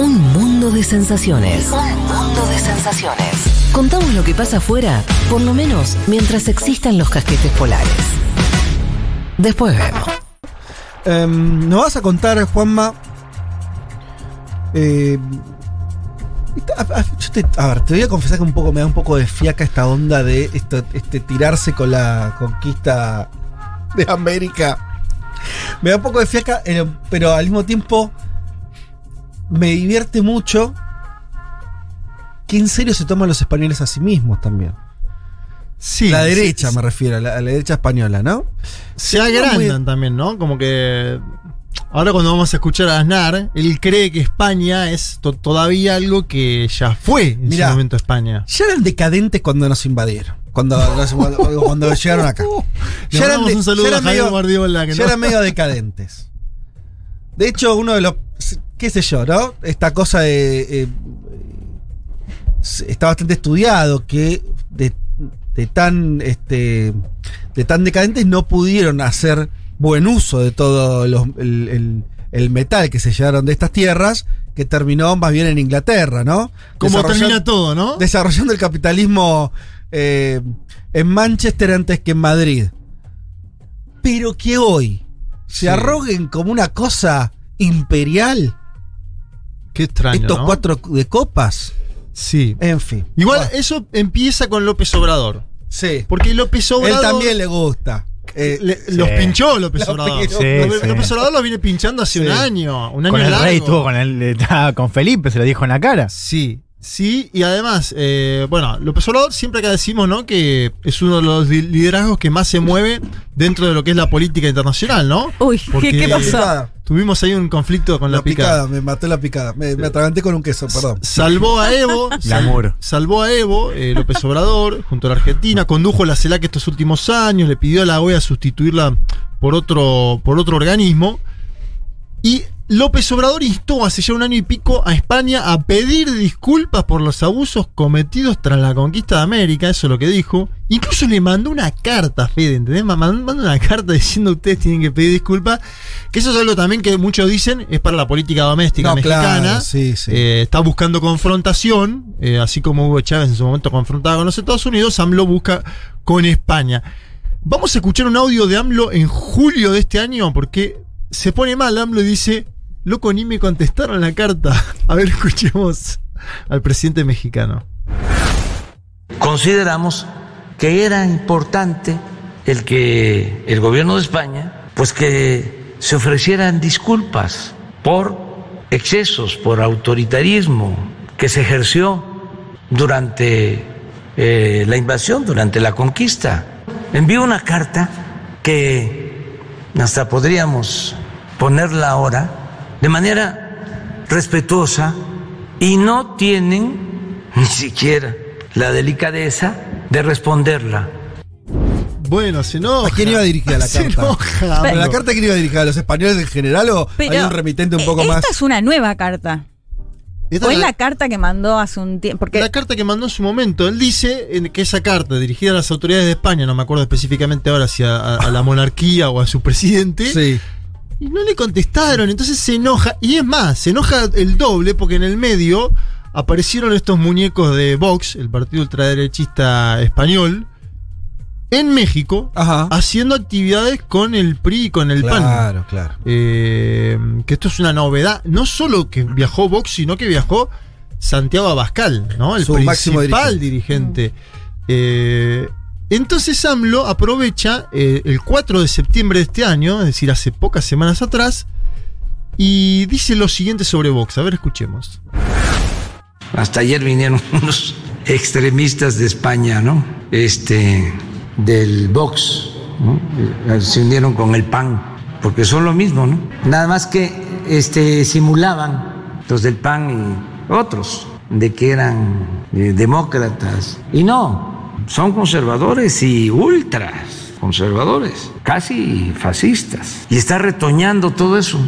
Un mundo de sensaciones. Un mundo de sensaciones. Contamos lo que pasa afuera, por lo menos mientras existan los casquetes polares. Después vemos. Em, ¿Nos vas a contar, Juanma? eh, a, a- yo te, a ver, te voy a confesar que un poco me da un poco de fiaca esta onda de esto, este tirarse con la conquista de América. Me da un poco de fiaca, eh, pero al mismo tiempo me divierte mucho que en serio se toman los españoles a sí mismos también. Sí. la derecha, sí. me refiero, a la, a la derecha española, ¿no? Se agrandan muy- también, ¿no? Como que. Ahora cuando vamos a escuchar a Aznar, él cree que España es to- todavía algo que ya fue en Mirá. su momento España. Ya eran decadentes cuando nos invadieron. Cuando, nos- cuando, cuando llegaron acá. Le Ya eran, mandamos de- un saludo ya a medio, Guardiola, que ya no- eran medio decadentes. De hecho, uno de los. ¿Qué sé yo, no? Esta cosa de. eh, está bastante estudiado que de, de tan. Este, de tan decadentes no pudieron hacer buen uso de todo los- el, el- el metal que se llevaron de estas tierras, que terminó más bien en Inglaterra, ¿no? Como termina todo, ¿no? desarrollando el capitalismo eh, en Manchester antes que en Madrid. Pero que hoy se Sí. arroguen como una cosa imperial Qué extraño. estos ¿no? cuatro de copas. Sí. En fin. Igual Bueno, eso empieza con López Obrador. sí. Porque López Él Obrador. también le gusta. Eh, le- Los pinchó López Obrador. Sí, López, sí. López Obrador los viene pinchando hace Sí. un año. Un año Con el largo. rey estuvo con, el, estaba con Felipe, se lo dijo en la cara. Sí, sí, y además, eh, bueno, López Obrador siempre que decimos, ¿no? Que es uno de los li- liderazgos que más se mueve dentro de lo que es la política internacional, ¿no? Uy, Porque- ¿qué, qué picada. Tuvimos ahí un conflicto con la, La picada, picada. me maté la picada. Me, me atraganté con un queso, perdón. Salvó a Evo, sal- salvó a Evo, eh, López Obrador, junto a la Argentina, condujo la CELAC estos últimos años, le pidió a la OEA sustituirla por otro, por otro organismo. Y López Obrador instó hace ya un año y pico a España a pedir disculpas por los abusos cometidos tras la conquista de América, eso es lo que dijo. Incluso le mandó una carta, Fede, ¿entendés? Ma- Mandó una carta diciendo ustedes tienen que pedir disculpas. Que eso es algo también que muchos dicen es para la política doméstica No, mexicana. claro, sí, sí. Eh, está buscando confrontación, eh, así como Hugo Chávez en su momento confrontaba con los Estados Unidos, AMLO busca con España. Vamos a escuchar un audio de AMLO en julio de este año porque se pone mal AMLO y dice, loco, ni me contestaron la carta. A ver, escuchemos al presidente mexicano. consideramos que era importante el que el gobierno de España, pues que se ofrecieran disculpas por excesos, por autoritarismo que se ejerció durante eh, la invasión, durante la conquista. Envió una carta que hasta podríamos ponerla ahora de manera respetuosa y no tienen ni siquiera la delicadeza de responderla. Bueno, se enoja. ¿A quién iba dirigida la Se carta? enoja, ¿Pero AMLO. la carta quién iba dirigida a los españoles en general o Pero, hay un remitente un poco eh, más? Esta es una nueva carta. Esta O es es la- la carta que mandó hace un tiempo. Porque la carta que mandó en su momento, él dice en que esa carta dirigida a las autoridades de España, no me acuerdo específicamente ahora si a, a- a la monarquía o a su presidente, Sí. Y no le contestaron, entonces se enoja, y es más, se enoja el doble porque en el medio aparecieron estos muñecos de Vox, el partido ultraderechista español, en México, Ajá. haciendo actividades con el PRI y con el PAN. Claro, claro. Eh, que esto es una novedad. No solo que viajó Vox, sino que viajó Santiago Abascal, ¿no? El Su máximo principal dirigente. Eh, entonces AMLO aprovecha eh, el 4 de septiembre de este año, es decir, hace pocas semanas atrás, y dice lo siguiente sobre Vox. A ver, escuchemos. Hasta ayer vinieron unos extremistas de España, ¿no? Este, del Vox. Eh, Se unieron con el PAN, porque son lo mismo, ¿no? Nada más que este, simulaban los del PAN y otros de que eran eh, demócratas. Y no, son conservadores y ultras conservadores, casi fascistas. Y está retoñando todo eso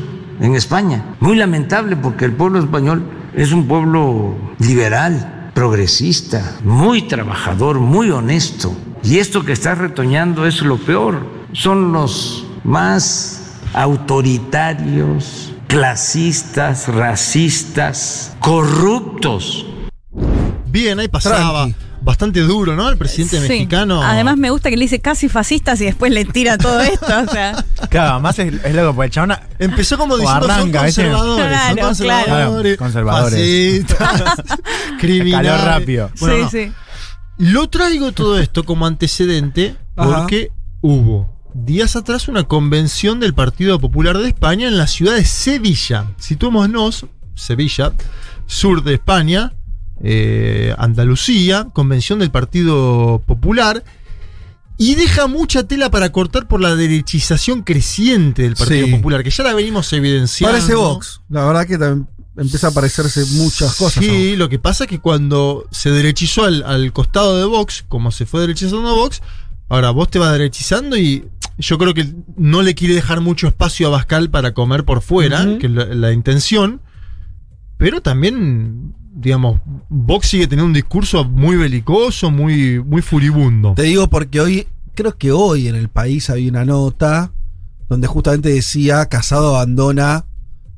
en España. Muy lamentable porque el pueblo español es un pueblo liberal, progresista, muy trabajador, muy honesto. Y esto que está retoñando es lo peor. Son los más autoritarios, clasistas, racistas, corruptos. Bien, ahí pasaba. Tranqui. Bastante duro, ¿no? El presidente Sí. mexicano. Además me gusta que le dice casi fascistas y después le tira todo esto. O sea, Claro, además es, es loco, porque el chabón. Empezó como diciendo arranca, son conservadores, son conservadores, claro. Conservadores. fascistas, criminales. Calor rápido. Bueno, sí, no. sí. Lo traigo todo esto como antecedente Ajá. porque hubo días atrás una convención del Partido Popular de España en la ciudad de Sevilla. Situémonos, Sevilla, sur de España, eh, Andalucía, convención del Partido Popular. Y deja mucha tela para cortar por la derechización creciente del Partido Sí. Popular, que ya la venimos evidenciando. Parece Vox. La verdad que también empieza a parecerse muchas cosas. Sí, lo que pasa es que cuando se derechizó al, al costado de Vox, como se fue derechizando Vox, ahora vos te vas derechizando y yo creo que no le quiere dejar mucho espacio a Bascal para comer por fuera, que es la, la intención, pero también, digamos, Vox sigue teniendo un discurso muy belicoso, muy, muy furibundo. Te digo porque hoy, creo que hoy en el país había una nota donde justamente decía Casado abandona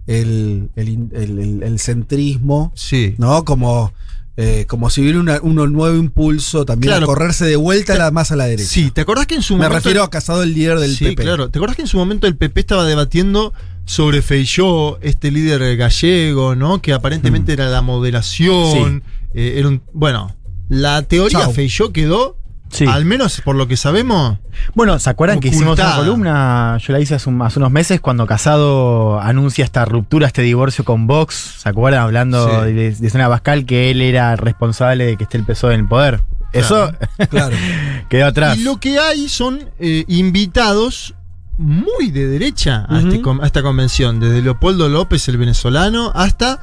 el, el centrismo, Sí. ¿no? Como, eh, como si hubiera una- un nuevo impulso también Claro. a correrse de vuelta a la, más a la derecha. Sí, ¿te acordás que en su Me momento... refiero a Casado, el líder del sí, PP. claro. ¿Te acordás que en su momento el PP estaba debatiendo sobre Feijó, este líder gallego, ¿no? Que aparentemente Mm. era la moderación. eh, era un- bueno, la teoría Chau. Feijó quedó, Sí. al menos por lo que sabemos, Bueno, ¿se acuerdan que hicimos una columna? Yo la hice hace, un- hace unos meses cuando Casado anuncia esta ruptura, este divorcio con Vox. ¿Se acuerdan? Hablando Sí. de, de Zona Bascal que él era responsable de que esté el PSOE en el poder. Eso Claro. quedó atrás. Y lo que hay son eh, invitados muy de derecha a, este a esta convención, desde Leopoldo López, el venezolano, hasta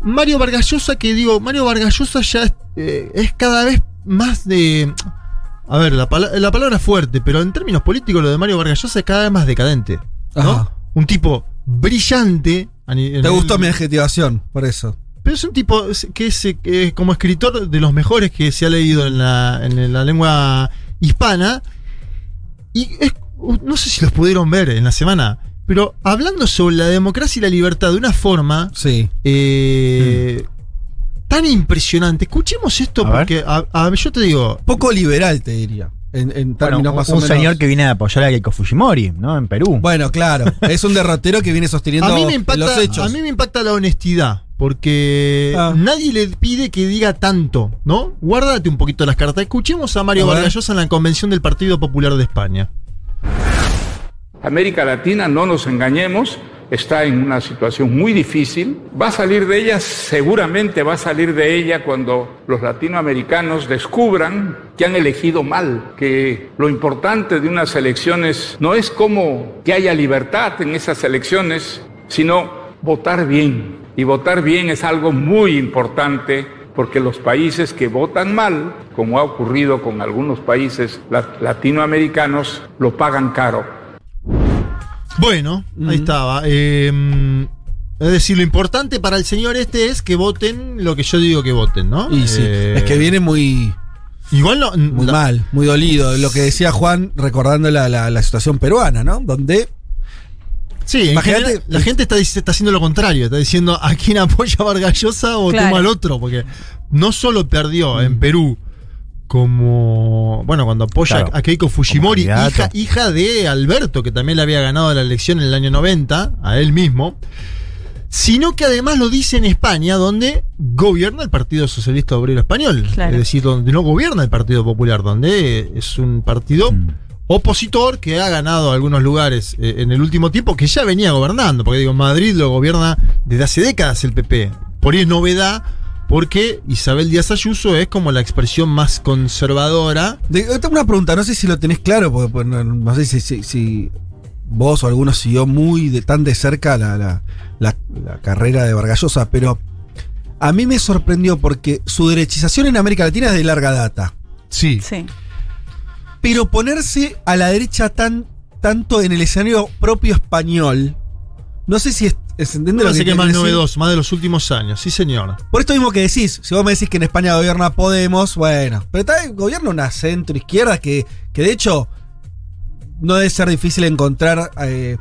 Mario Vargas Llosa, que digo, Mario Vargas Llosa ya es, eh, es cada vez más de... A ver, la, pala- la palabra fuerte, pero en términos políticos lo de Mario Vargas Llosa es cada vez más decadente. ¿no? Ajá. Un tipo brillante. Te el- gustó mi adjetivación, por eso. pero es un tipo que es, que es como escritor de los mejores que se ha leído en la, en la lengua hispana. Y es- no sé si los pudieron ver en la semana, pero hablando sobre la democracia y la libertad de una forma Sí. eh, tan impresionante. Escuchemos esto A porque a- a- yo te digo, Poco liberal, te diría. En, en Bueno, términos un, más o un menos. señor que viene a apoyar a Keiko Fujimori, ¿no? En Perú. Bueno, claro. Es un derrotero que viene sosteniendo a mí, me los impacta, hechos. a mí me impacta la honestidad. Porque Ah. nadie le pide que diga tanto, ¿no? Guárdate un poquito las cartas. Escuchemos a Mario. Vargas Llosa en la convención del Partido Popular de España. América Latina, no nos engañemos, está en una situación muy difícil. Va a salir de ella, seguramente va a salir de ella cuando los latinoamericanos descubran que han elegido mal, que lo importante de unas elecciones no es como que haya libertad en esas elecciones, sino votar bien. Y votar bien es algo muy importante porque los países que votan mal, como ha ocurrido con algunos países la- latinoamericanos, lo pagan caro. Bueno, ahí estaba. Eh, es decir, lo importante para el señor este es que voten lo que yo digo que voten, ¿no? Y sí, Eh, es que viene muy, Igual no. muy mal, muy dolido. Lo que decía Juan, recordando la, la- la situación peruana, ¿no? Donde Sí, Imagínate- la gente está, está haciendo lo contrario, está diciendo a quién apoya a Vargas Llosa o Claro. toma al otro, porque no solo perdió Mm. en Perú como, bueno, cuando apoya Claro, a Keiko Fujimori, hija, de Alberto, que también le había ganado la elección en el año 90, a él mismo, sino que además lo dice en España, donde gobierna el Partido Socialista Obrero Español, Claro. es decir, donde no gobierna el Partido Popular, donde es un partido Mm. Opositor que ha ganado algunos lugares eh, en el último tiempo, que ya venía gobernando, porque digo, Madrid lo gobierna desde hace décadas el PP. Por ahí es novedad, porque Isabel Díaz Ayuso es como la expresión más conservadora. De- yo tengo una pregunta, no sé si lo tenés claro, porque pues, no, no sé si, si- si vos o alguno siguió muy de, tan de cerca la, la- la- la carrera de Vargallosa, pero a mí me sorprendió porque su derechización en América Latina es de larga data. Sí. Sí. Pero ponerse a la derecha tan, tanto en el escenario propio español, no sé si es, es- ¿entiende No lo sé qué quiero más novedoso, más de los últimos años, sí señor. Por esto mismo que decís, si vos me decís que en España gobierna Podemos, bueno, pero está gobierna una centro izquierda que, que de hecho no debe ser difícil encontrar eh,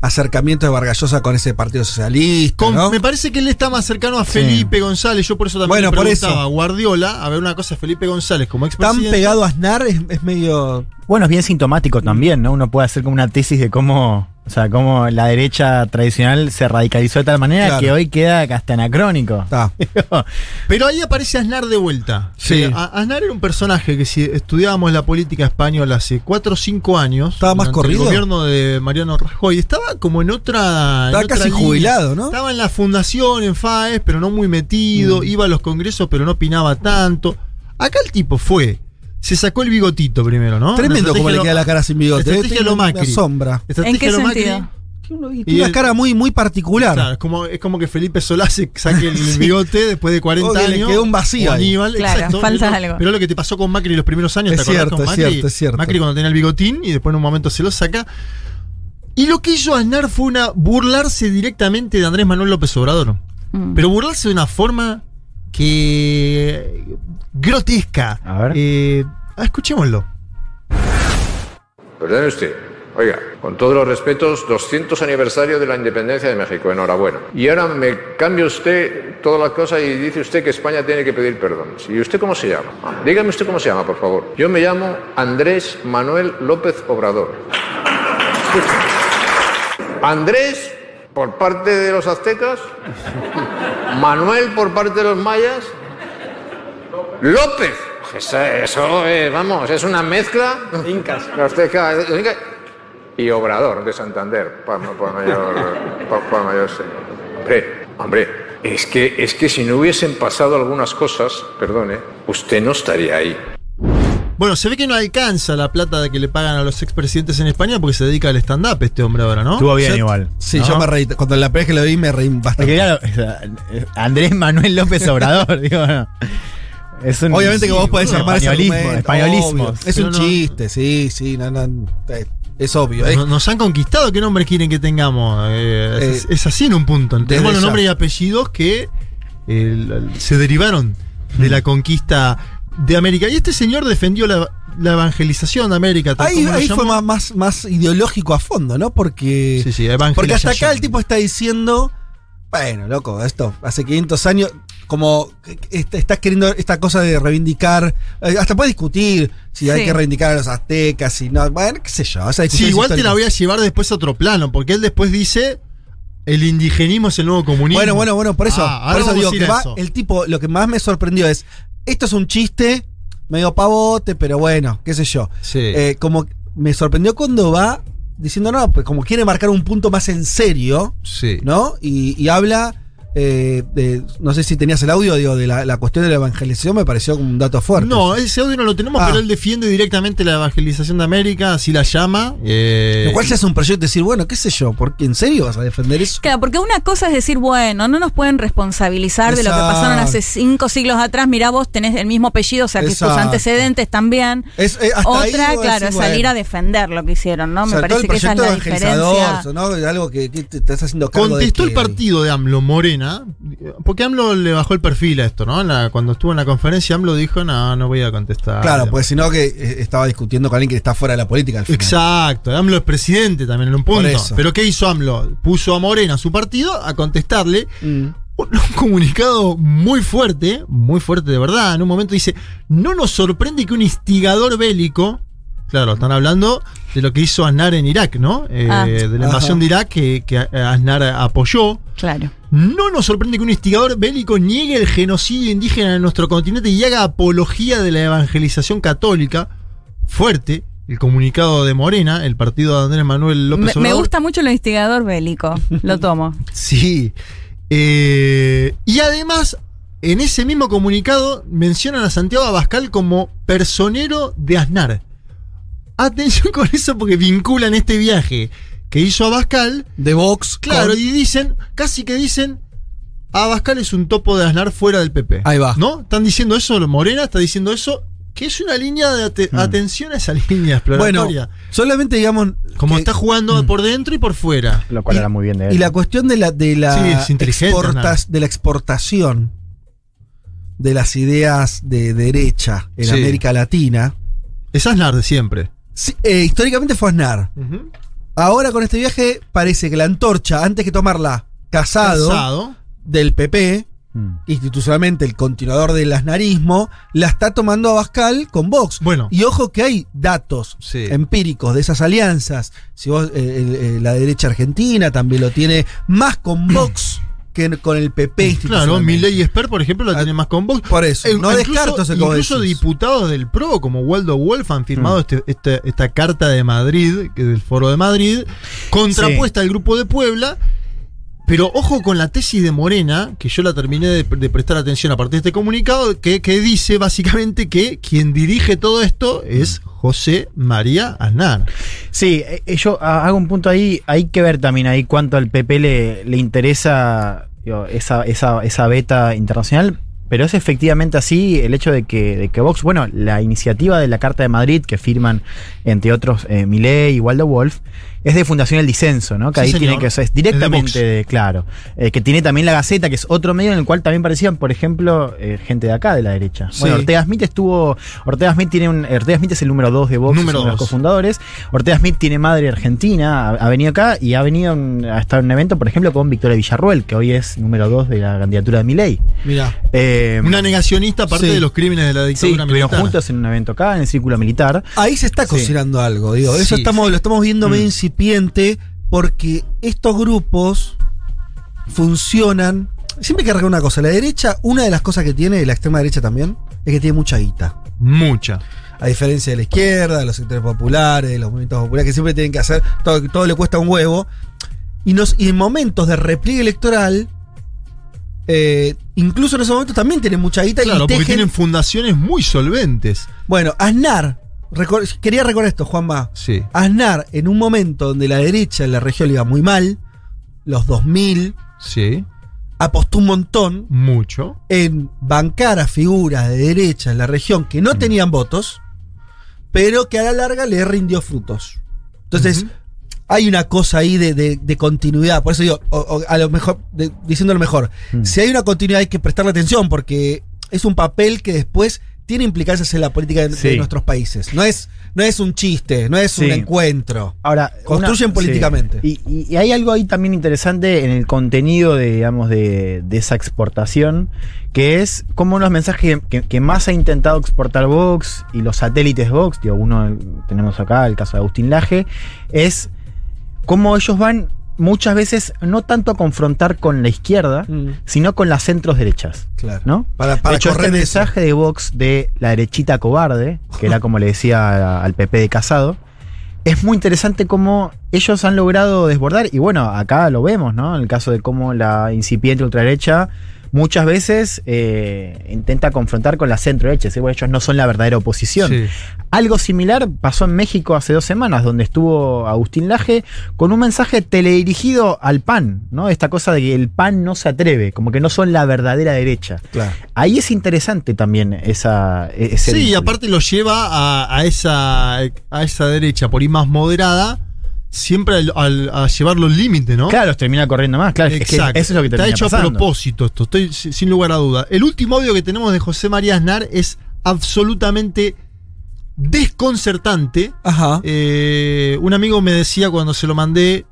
acercamiento de Vargallosa con ese partido socialista. Con- ¿no? Me parece que él está más cercano a Felipe González. Yo por eso también Bueno, le por preguntaba eso. a Guardiola. A ver, una cosa, Felipe González como Tan expresidente. pegado a Aznar es, es medio. Bueno, es bien sintomático también, ¿no? Uno puede hacer como una tesis de cómo, o sea, cómo la derecha tradicional se radicalizó de tal manera Claro. que hoy queda hasta anacrónico. Está. Pero ahí aparece Aznar de vuelta. Sí. Eh, a- Aznar era un personaje que si estudiábamos la política española hace 4 o 5 años. Estaba más corrido. El gobierno de Mariano Rajoy. Estaba como en otra. en Estaba otra casi línea. jubilado, ¿no? Estaba en la fundación, en FAES, pero no muy metido. Mm. Iba a los congresos, pero no opinaba tanto. Acá el tipo fue. Se sacó el bigotito primero, ¿no? Tremendo como le queda la cara sin bigote. estrategia lo Me Macri. asombra. Estrategia ¿En qué lo Macri. sentido? Tiene Y una el- cara muy, muy particular. Claro, es como, es como que Felipe Solá se saque el bigote después de 40 Obvio, le años. quedó un vacío. Aníbal, Claro, exacto. falta Pero- algo. Pero lo que te pasó con Macri los primeros años, Es ¿te acordás cierto, con es Macri? cierto, es cierto. Macri cuando tenía el bigotín y después en un momento se lo saca. Y lo que hizo Aznar fue una burlarse directamente de Andrés Manuel López Obrador. Mm. Pero burlarse de una forma que. grotesca. A ver. Eh, escuchémoslo. Perdone usted. Oiga, con todos los respetos, 200 aniversario de la independencia de México. Enhorabuena. Y ahora me cambia usted todas las cosas y dice usted que España tiene que pedir perdón. ¿Y usted cómo se llama? Ah, dígame usted cómo se llama, por favor. Yo me llamo Andrés Manuel López Obrador. Andrés por parte de los aztecas. Manuel por parte de los mayas. López. Eso, eso es, vamos, es una mezcla. Incas. Azteca, Inca y Obrador de Santander, por, por mayor, por, por mayor hombre, es que, es que si no hubiesen pasado algunas cosas, perdone, usted no estaría ahí. Bueno, se ve que no alcanza la plata de que le pagan a los expresidentes en España porque se dedica al stand-up este hombre ahora, ¿no? Estuvo bien Yo- igual. Sí, ¿No? yo me reí. Cuando la primera que lo vi me reí bastante. claro, sea, Andrés Manuel López Obrador, digo, no. Es un, Obviamente que vos podés ese españolismo, españolismo. obvio. Es un no- chiste, sí, sí, no, no, eh, es obvio. es- Nos, han conquistado, ¿qué nombres quieren que tengamos? Eh, es, Eh, es así en un punto. Tenemos los nombres y apellidos que eh, se derivaron de la conquista de América. Y este señor defendió la, la evangelización de América. tal ahí ahí fue más, más, más ideológico a fondo, ¿no? Porque, Sí, sí, porque hasta acá el tipo está diciendo, bueno, loco, esto hace 500 años, como estás queriendo esta cosa de reivindicar, eh, hasta puedes discutir si hay que reivindicar a los aztecas, si no, bueno, qué sé yo. esa Sí, igual te la voy a llevar después a otro plano, porque él después dice el indigenismo es el nuevo comunismo. Bueno, bueno, bueno, por eso, Ah, por eso digo que va, eso. el tipo, lo que más me sorprendió es, esto es un chiste, medio pavote, pero bueno, qué sé yo. Sí. Eh, como me sorprendió cuando va diciendo, no, pues como quiere marcar un punto más en serio, sí. ¿no? Y, y habla, eh, de, no sé si tenías el audio, digo, de la, la cuestión de la evangelización, me pareció como un dato fuerte. No, ese audio no lo tenemos, Ah. pero él defiende directamente la evangelización de América, así la llama. eh, Lo cual ya es un proyecto de decir, bueno, qué sé yo, ¿por qué en serio vas a defender eso? Claro, porque una cosa es decir, bueno, no nos pueden responsabilizar de lo que pasaron hace cinco siglos atrás. Mirá, vos tenés el mismo apellido, o sea que Exacto. tus antecedentes también. Es, eh, Otra, claro, es salir bueno, a defender lo que hicieron, ¿no? o sea, Me todo el parece que esa es la diferencia. ¿no? Algo que, que te estás haciendo cargo Contestó de el partido de AMLO Morena, porque AMLO le bajó el perfil a esto, ¿no? La- cuando estuvo en la conferencia, AMLO dijo, no, no voy a contestar. Claro, pues si no que eh, estaba discutiendo con alguien que está fuera de la política al final. Exacto, AMLO es presidente también en un punto. Pero ¿qué hizo AMLO? Puso a Morena, su partido, a contestarle Mm. un comunicado muy fuerte, muy fuerte de verdad. En un momento dice, no nos sorprende que un instigador bélico, claro, están hablando de lo que hizo Aznar en Irak, ¿no? Eh, Ah. de la invasión Ajá. de Irak que, que Aznar apoyó. Claro. No nos sorprende que un instigador bélico niegue el genocidio indígena en nuestro continente y haga apología de la evangelización católica. Fuerte, el comunicado de Morena, el partido de Andrés Manuel López Me, me Obrador. gusta mucho el instigador bélico. Lo tomo. Sí. Eh, y además, en ese mismo comunicado mencionan a Santiago Abascal como personero de Aznar. Atención con eso porque vinculan este viaje que hizo Abascal De Vox. Claro, con- y dicen, casi que dicen, Abascal es un topo de Aznar fuera del PP. Ahí va. ¿No? Están diciendo eso, Morena está diciendo eso, que es una línea de Mm. atención a esa línea Bueno, exploratoria. solamente digamos. Como que- está jugando por dentro y por fuera. Lo cual Y- era muy bien de él. Y la cuestión de la, de la, Sí, exportas- de la exportación de las ideas de derecha en Sí. América Latina, Es Aznar de siempre. Sí, eh, históricamente fue Aznar. Ahora con este viaje parece que la antorcha, antes que tomarla casado, Casado. del PP, Mm. institucionalmente el continuador del asnarismo, la está tomando Abascal con Vox. Bueno. Y ojo que hay datos Sí. empíricos de esas alianzas. Si vos, eh, eh, la derecha argentina también lo tiene más con Vox que con el PP Claro, institucionalmente. Milei y Esper, por ejemplo, la Ah, tiene más con Vox. Por eso, Eh, no incluso- descarto Incluso diputados del PRO, como Waldo Wolf, han firmado Mm. este- este- esta carta de Madrid, que del Foro de Madrid, contrapuesta al Grupo de Puebla. Pero ojo con la tesis de Morena, que yo la terminé de, de prestar atención a partir de este comunicado, que, que dice básicamente que quien dirige todo esto es José María Aznar. Sí, eh, eh, yo ah, hago un punto ahí. Hay que ver también ahí cuánto al PP le, le interesa esa, esa, beta internacional. Pero es efectivamente así el hecho de que, de que Vox, bueno, la iniciativa de la Carta de Madrid que firman, entre otros, eh, Milei y Waldo Wolf, es de Fundación El Disenso, ¿no? Que Sí, ahí señor. tiene que es Es de directamente, de- claro. Eh, que tiene también la Gaceta, que es otro medio en el cual también parecían, por ejemplo, eh, gente de acá, de la derecha. Sí. Bueno, Ortega Smith estuvo. Ortega Smith tiene un. Ortega Smith es el número 2 de Vox, Número es uno de los dos. cofundadores. Ortega Smith tiene madre argentina, ha, ha venido acá y ha venido en- a estar en un evento, por ejemplo, con Victoria Villarruel, que hoy es número 2 de la candidatura de Milei. Mirá. Eh, Una negacionista aparte Sí. de los crímenes de la sí, dictadura militar. juntos en un evento acá, en el círculo militar. Ahí se está cocinando algo, digo. Eso estamos, lo estamos viendo Mm. medio incipiente porque estos grupos funcionan. Siempre hay que arreglar una cosa. La derecha, una de las cosas que tiene, la extrema derecha también, es que tiene mucha guita. Mucha. A diferencia de la izquierda, de los sectores populares, de los movimientos populares, que siempre tienen que hacer, todo, todo le cuesta un huevo. Y, nos, y en momentos de repliegue electoral, eh, incluso en esos momentos también tienen mucha guita Claro, y porque tejen- tienen fundaciones muy solventes. Bueno, Aznar, recor- quería recordar esto, Juanma. Sí. Aznar, en un momento donde la derecha en la región le iba muy mal, los 2000, Sí. apostó un montón Mucho. en bancar a figuras de derecha en la región que no tenían votos, pero que a la larga le rindió frutos. Entonces, hay una cosa ahí de, de- de continuidad. Por eso digo, o- o a lo mejor, de- diciéndolo mejor, Mm. si hay una continuidad hay que prestarle atención porque es un papel que después tiene implicancias en la política de, nuestros países. No es, no es un chiste, no es un encuentro. Ahora, Construyen una- políticamente. sí. Y, hay algo ahí también interesante en el contenido de, digamos, de, de esa exportación, que es como los mensajes que, que más ha intentado exportar Vox y los satélites Vox, digo, uno tenemos acá, el caso de Agustín Laje, es cómo ellos van muchas veces no tanto a confrontar con la izquierda, Mm, sino con las centros derechas. claro. ¿no? Para, para de hecho, este correr eso. mensaje de Vox de la derechita cobarde, que era como le decía al PP de Casado, es muy interesante cómo ellos han logrado desbordar, y bueno, acá lo vemos, ¿no? En el caso de cómo la incipiente ultraderecha muchas veces eh, intenta confrontar con la centro derecha, ¿sí? Bueno, ellos no son la verdadera oposición. Sí. Algo similar pasó en México hace dos semanas, donde estuvo Agustín Laje con un mensaje teledirigido al PAN, ¿no? Esta cosa de que el PAN no se atreve, como que no son la verdadera derecha. Claro. Ahí es interesante también esa, ese Sí, y aparte lo lleva a, a esa, a esa derecha por ahí más moderada, siempre al- al- a llevarlo al límite, ¿no? Claro, termina corriendo más, claro. es que Exacto. eso es lo que Está termina hecho a propósito esto, estoy si- sin lugar a duda. El último audio que tenemos de José María Aznar es absolutamente desconcertante. Ajá. Eh, un amigo me decía cuando se lo mandé,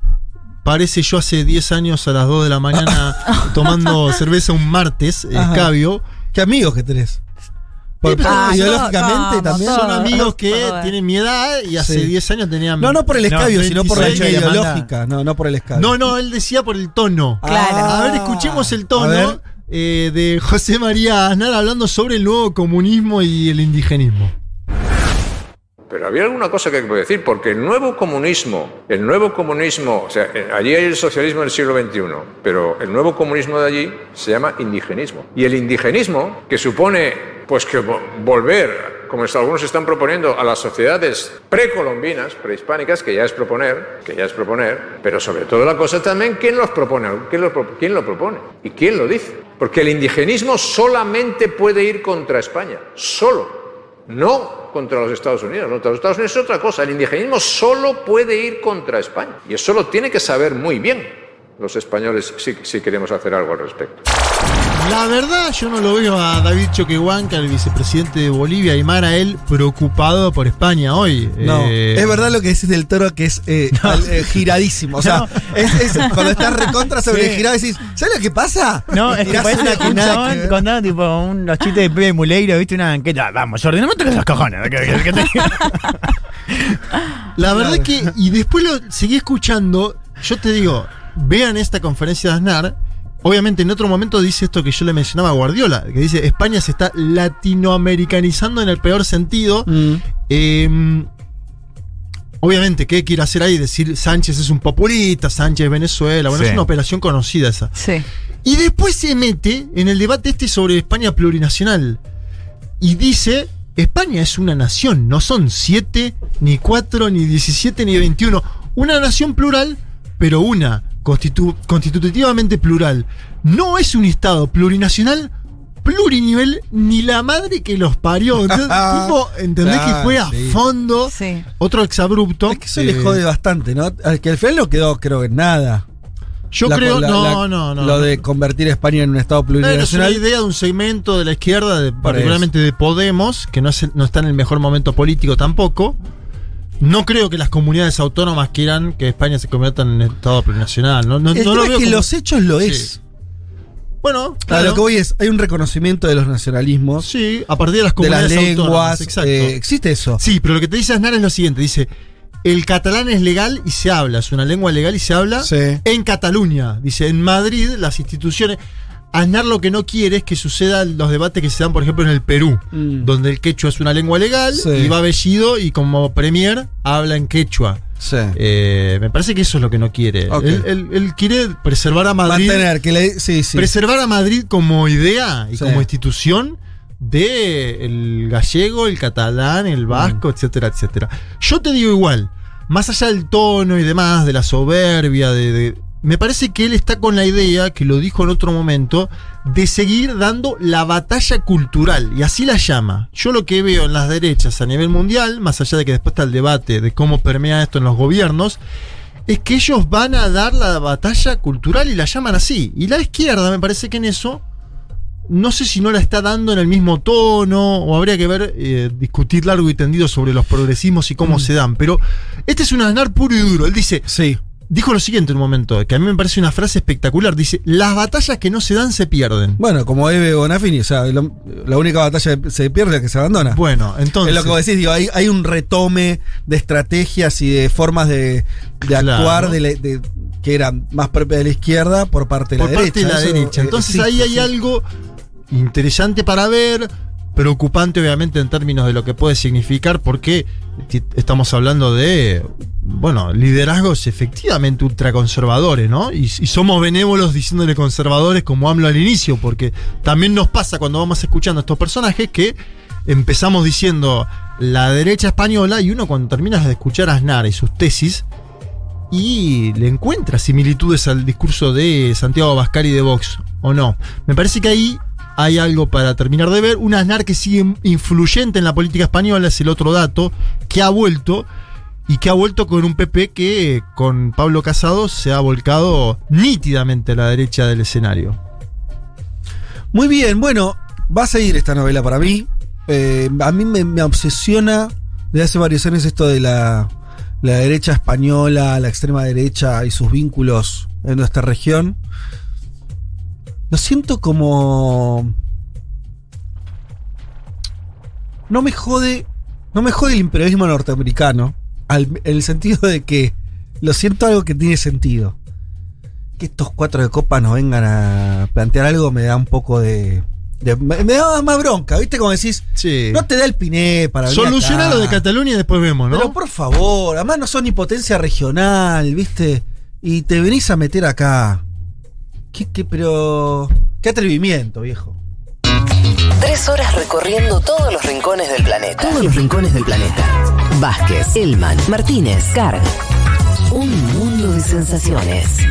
parece yo hace 10 años a las 2 de la mañana tomando cerveza un martes, escabio. ¿Qué amigos que tenés? Por- Ah, ideológicamente no, también. no, Son amigos que tienen mi edad y hace Sí. 10 años tenían... No, no por el No, escabio, sino por la 26 línea que manda- ideológica. No, no por el escabio. No, no, él decía por el tono. Claro. A ver, escuchemos el tono eh, de José María Aznar hablando sobre el nuevo comunismo y el indigenismo. Pero había alguna cosa que hay que decir, porque el nuevo comunismo, el nuevo comunismo, o sea, eh, allí hay el socialismo del siglo XXI, pero el nuevo comunismo de allí se llama indigenismo. Y el indigenismo, que supone, pues que vo- volver, como algunos están proponiendo, a las sociedades precolombinas, prehispánicas, que ya es proponer, que ya es proponer, pero sobre todo la cosa también, ¿quién los propone? ¿Quién lo, quién lo propone? ¿Y quién lo dice? Porque el indigenismo solamente puede ir contra España, solo. No contra los Estados Unidos. Contra los Estados Unidos es otra cosa. El indigenismo solo puede ir contra España. Y eso lo tiene que saber muy bien los españoles si, si queremos hacer algo al respecto. La verdad, yo no lo veo a David Choquehuanca, el vicepresidente de Bolivia, y más a él preocupado por España hoy. No, Eh, es verdad lo que decís del toro que es eh, al- eh, giradísimo. O sea, No. es, es cuando estás recontra sobre Sí. girado decís, ¿sabes lo que pasa? No, es que parece una un que nada que chabón contando tipo un, los chistes de Pepe Muleiro, viste una banqueta. Vamos, Jordi, no me toques los cojones. que- que- que te- La verdad es que, y después lo seguí escuchando, yo te digo, vean esta conferencia de Aznar. Obviamente en otro momento dice esto que yo le mencionaba a Guardiola, que dice España se está latinoamericanizando en el peor sentido. Mm. Eh, obviamente, ¿qué quiere hacer ahí? Decir Sánchez es un populista, Sánchez es Venezuela. Bueno, Sí. es una operación conocida esa. Sí. Y después se mete en el debate este sobre España plurinacional. Y dice, España es una nación, no son siete, ni cuatro, ni diecisiete, ni veintiuno. Una nación plural, pero una, constitu- constitutivamente plural. No es un Estado plurinacional, plurinivel, ni la madre que los parió. Entonces, tipo, ¿entendés que fue a sí. fondo? Sí. Otro exabrupto. Es que eso le Eh, jode bastante, ¿no? Al Que al final no quedó, creo que en nada. Yo La- creo, la- no, la- no, no. Lo no. de convertir a España en un Estado Bueno, es una plurinacional. idea de un segmento de la izquierda, de- particularmente de Podemos, que no, es- no está en el mejor momento político tampoco. No creo que las comunidades autónomas quieran que España se convierta en Estado plurinacional. No, no, El no tema lo es que como- los hechos lo Sí. es. Bueno, A claro. lo que voy es, hay un reconocimiento de los nacionalismos, Sí, a partir de las de comunidades las autónomas. lenguas. Exacto. eh, existe eso. Sí, pero lo que te dice Aznar es lo siguiente: dice. El catalán es legal y se habla, es una lengua legal y se habla Sí. en Cataluña. Dice, en Madrid las instituciones... Aznar lo que no quiere es que sucedan los debates que se dan, por ejemplo, en el Perú, Mm. donde el quechua es una lengua legal Sí. y va Bellido y como premier habla en quechua. Sí. Eh, me parece que eso es lo que no quiere. Ok. Él, él- él quiere preservar a Madrid, Mantener, que le. Sí, sí. preservar a Madrid como idea y como institución de el gallego, el catalán, el Mm. vasco, etcétera, etcétera. Yo te digo igual, más allá del tono y demás, de la soberbia, de, de- me parece que él está con la idea, que lo dijo en otro momento, de seguir dando la batalla cultural, y así la llama. Yo lo que veo en las derechas a nivel mundial, más allá de que después está el debate de cómo permea esto en los gobiernos, es que ellos van a dar la batalla cultural y la llaman así. Y la izquierda me parece que en eso no sé si no la está dando en el mismo tono o habría que ver, eh, discutir largo y tendido sobre los progresismos y cómo se dan. Pero este es un Aznar puro y duro. Él dice, Sí. Dijo lo siguiente en un momento, que a mí me parece una frase espectacular. Dice, las batallas que no se dan se pierden. Bueno, como Eve Bonafini, o sea, lo- la única batalla que se pierde es la que se abandona. Bueno, entonces... es lo que vos decís, digo, hay, hay un retome de estrategias y de formas de, de Claro. actuar de la- de- que eran más propias de la izquierda por parte de por la parte derecha. de la derecha. Entonces ahí hay sí. algo interesante para ver, preocupante obviamente en términos de lo que puede significar, porque estamos hablando de, bueno, liderazgos efectivamente ultraconservadores, ¿no? Y, y somos benévolos diciéndole conservadores como AMLO al inicio, porque también nos pasa cuando vamos escuchando a estos personajes que empezamos diciendo la derecha española y uno cuando terminas de escuchar a Aznar y sus tesis, y le encuentra similitudes al discurso de Santiago Abascal de Vox, ¿o no? Me parece que ahí hay algo para terminar de ver. Un Aznar que sigue influyente en la política española, es el otro dato, que ha vuelto y que ha vuelto con un PP que con Pablo Casado se ha volcado nítidamente a la derecha del escenario. Muy bien, bueno, va a seguir esta novela para mí. Eh, a mí me, me obsesiona desde hace varios años esto de la, la derecha española, la extrema derecha y sus vínculos en nuestra región. Lo siento como. No me jode. No me jode el imperialismo norteamericano. al- en el sentido de que lo siento algo que tiene sentido. Que estos cuatro de copa nos vengan a plantear algo me da un poco de. de- me, me da más bronca, ¿viste? Como decís, Sí. no te da el piné para Soluciona lo de Cataluña y después vemos, ¿no? Pero por favor, además no son ni potencia regional, ¿viste? Y te venís a meter acá. ¿Qué, qué, pero. Qué atrevimiento, viejo. Tres horas recorriendo todos los rincones del planeta. Todos los rincones del planeta. Vázquez, Elman, Martínez, Carg. Un mundo de sensaciones.